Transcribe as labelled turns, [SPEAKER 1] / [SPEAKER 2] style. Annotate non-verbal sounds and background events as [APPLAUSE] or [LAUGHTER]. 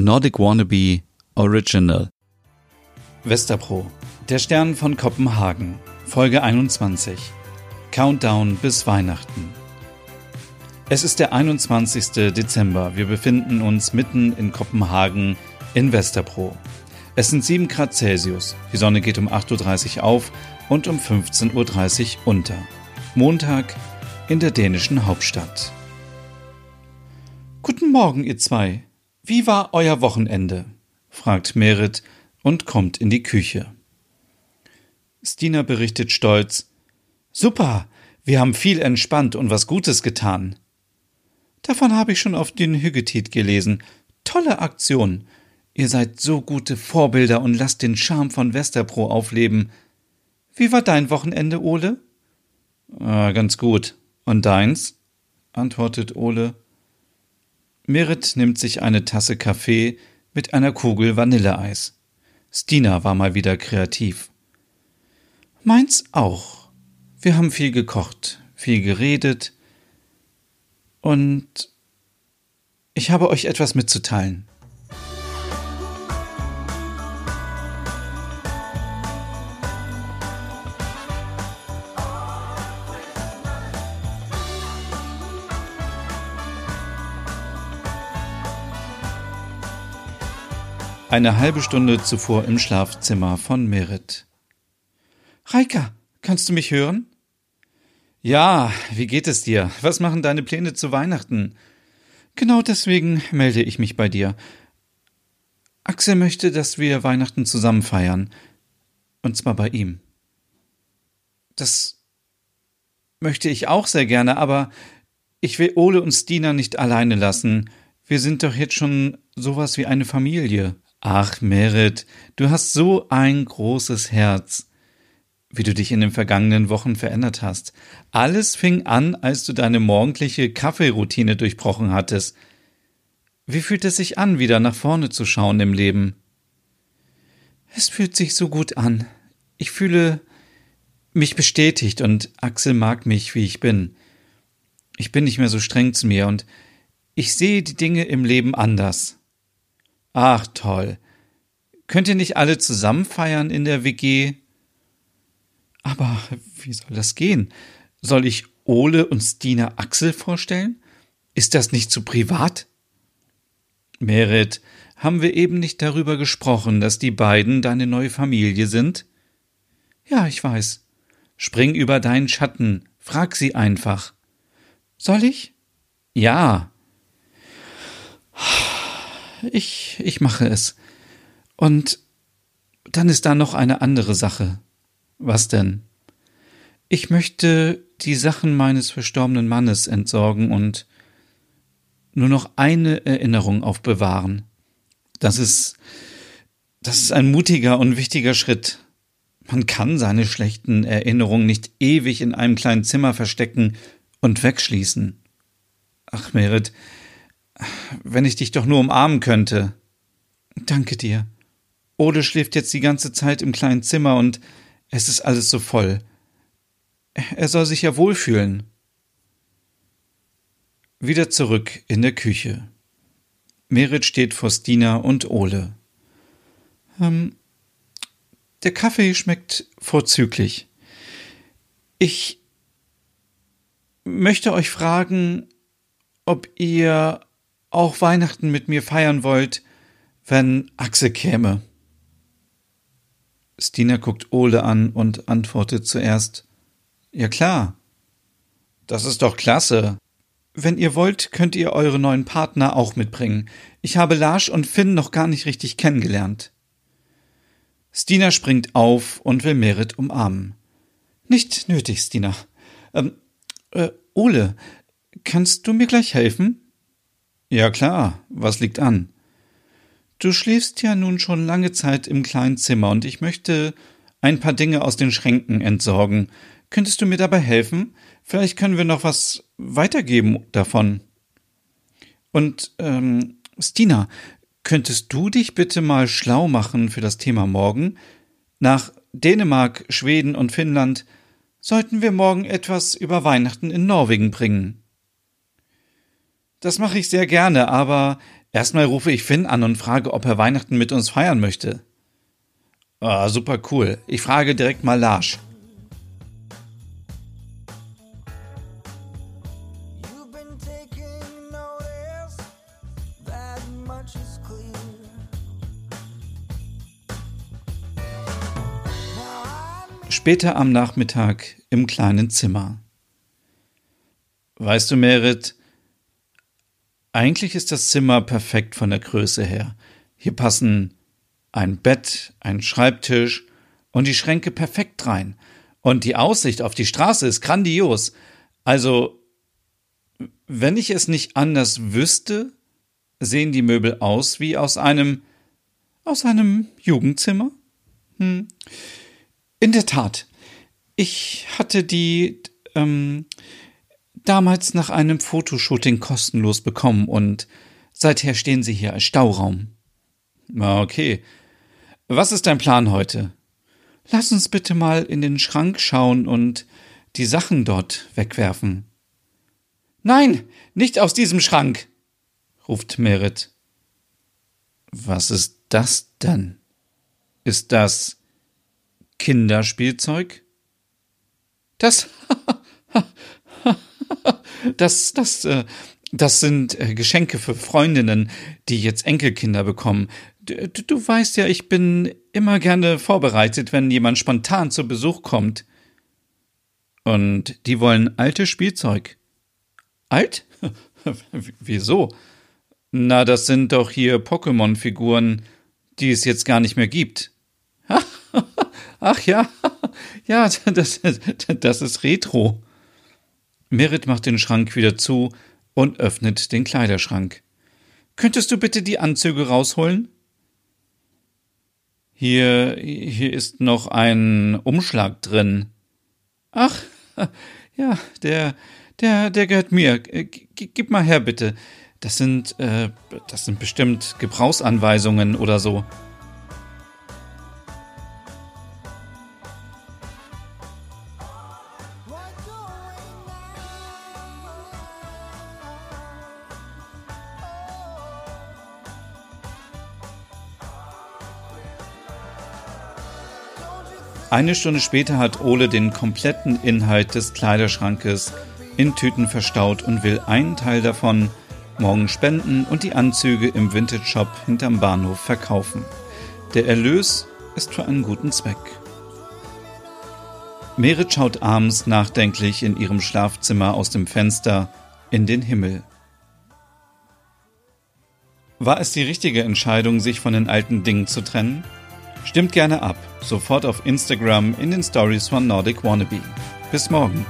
[SPEAKER 1] Nordic Wannabe Original. Westerpro, der Stern von Kopenhagen, Folge 21. Countdown bis Weihnachten. Es ist der 21. Dezember. Wir befinden uns mitten in Kopenhagen in Westerpro. Es sind 7 Grad Celsius. Die Sonne geht um 8.30 Uhr auf und um 15.30 Uhr unter. Montag in der dänischen Hauptstadt. Guten Morgen, ihr zwei. Wie war euer Wochenende? fragt Merit und kommt in die Küche. Stina berichtet stolz Super, wir haben viel entspannt und was Gutes getan. Davon habe ich schon auf den Hüggetit gelesen. Tolle Aktion. Ihr seid so gute Vorbilder und lasst den Charme von Westerpro aufleben. Wie war dein Wochenende, Ole? Ah, ganz gut. Und deins? antwortet Ole. Merit nimmt sich eine Tasse Kaffee mit einer Kugel Vanilleeis. Stina war mal wieder kreativ. Meins auch. Wir haben viel gekocht, viel geredet und ich habe euch etwas mitzuteilen. Eine halbe Stunde zuvor im Schlafzimmer von Merit. Reika, kannst du mich hören? Ja, wie geht es dir? Was machen deine Pläne zu Weihnachten? Genau deswegen melde ich mich bei dir. Axel möchte, dass wir Weihnachten zusammen feiern. Und zwar bei ihm. Das möchte ich auch sehr gerne, aber ich will Ole und Stina nicht alleine lassen. Wir sind doch jetzt schon sowas wie eine Familie. Ach, Merit, du hast so ein großes Herz. Wie du dich in den vergangenen Wochen verändert hast. Alles fing an, als du deine morgendliche Kaffeeroutine durchbrochen hattest. Wie fühlt es sich an, wieder nach vorne zu schauen im Leben? Es fühlt sich so gut an. Ich fühle mich bestätigt und Axel mag mich, wie ich bin. Ich bin nicht mehr so streng zu mir und ich sehe die Dinge im Leben anders. Ach toll. Könnt ihr nicht alle zusammen feiern in der WG? Aber wie soll das gehen? Soll ich Ole und Stina Axel vorstellen? Ist das nicht zu privat? Merit, haben wir eben nicht darüber gesprochen, dass die beiden deine neue Familie sind? Ja, ich weiß. Spring über deinen Schatten, frag sie einfach. Soll ich? Ja ich, ich mache es. Und dann ist da noch eine andere Sache. Was denn? Ich möchte die Sachen meines verstorbenen Mannes entsorgen und nur noch eine Erinnerung aufbewahren. Das ist, das ist ein mutiger und wichtiger Schritt. Man kann seine schlechten Erinnerungen nicht ewig in einem kleinen Zimmer verstecken und wegschließen. Ach, Merit, wenn ich dich doch nur umarmen könnte. Danke dir. Ode schläft jetzt die ganze Zeit im kleinen Zimmer und es ist alles so voll. Er soll sich ja wohlfühlen. Wieder zurück in der Küche. Merit steht vor Stina und Ole. Ähm, der Kaffee schmeckt vorzüglich. Ich möchte euch fragen, ob ihr auch Weihnachten mit mir feiern wollt, wenn Axel käme. Stina guckt Ole an und antwortet zuerst Ja klar. Das ist doch klasse. Wenn ihr wollt, könnt ihr eure neuen Partner auch mitbringen. Ich habe Lars und Finn noch gar nicht richtig kennengelernt. Stina springt auf und will Merit umarmen. Nicht nötig, Stina. Ähm, äh, Ole, kannst du mir gleich helfen? Ja klar, was liegt an? Du schläfst ja nun schon lange Zeit im kleinen Zimmer und ich möchte ein paar Dinge aus den Schränken entsorgen. Könntest du mir dabei helfen? Vielleicht können wir noch was weitergeben davon. Und ähm, Stina, könntest du dich bitte mal schlau machen für das Thema morgen? Nach Dänemark, Schweden und Finnland sollten wir morgen etwas über Weihnachten in Norwegen bringen. Das mache ich sehr gerne, aber Erstmal rufe ich Finn an und frage, ob er Weihnachten mit uns feiern möchte. Ah, super cool. Ich frage direkt mal Lars. Später am Nachmittag im kleinen Zimmer. Weißt du, Merit, eigentlich ist das Zimmer perfekt von der Größe her. Hier passen ein Bett, ein Schreibtisch und die Schränke perfekt rein. Und die Aussicht auf die Straße ist grandios. Also, wenn ich es nicht anders wüsste, sehen die Möbel aus wie aus einem aus einem Jugendzimmer? Hm. In der Tat. Ich hatte die ähm, damals nach einem Fotoshooting kostenlos bekommen und seither stehen sie hier als Stauraum. Okay. Was ist dein Plan heute? Lass uns bitte mal in den Schrank schauen und die Sachen dort wegwerfen. Nein, nicht aus diesem Schrank, ruft Merit. Was ist das denn? Ist das Kinderspielzeug? Das [LAUGHS] Das, das, äh, das sind äh, Geschenke für Freundinnen, die jetzt Enkelkinder bekommen. Du, du weißt ja, ich bin immer gerne vorbereitet, wenn jemand spontan zu Besuch kommt. Und die wollen altes Spielzeug. Alt? [LAUGHS] Wieso? Na, das sind doch hier Pokémon-Figuren, die es jetzt gar nicht mehr gibt. [LAUGHS] Ach ja, [LAUGHS] ja, das, das ist Retro. Merit macht den Schrank wieder zu und öffnet den Kleiderschrank. Könntest du bitte die Anzüge rausholen? Hier, hier ist noch ein Umschlag drin. Ach, [LAUGHS] ja, der, der, der gehört mir. G gib mal her, bitte. Das sind, äh, das sind bestimmt Gebrauchsanweisungen oder so. Eine Stunde später hat Ole den kompletten Inhalt des Kleiderschrankes in Tüten verstaut und will einen Teil davon morgen spenden und die Anzüge im Vintage Shop hinterm Bahnhof verkaufen. Der Erlös ist für einen guten Zweck. Merit schaut abends nachdenklich in ihrem Schlafzimmer aus dem Fenster in den Himmel. War es die richtige Entscheidung, sich von den alten Dingen zu trennen? Stimmt gerne ab, sofort auf Instagram in den Stories von Nordic Wannabe. Bis morgen.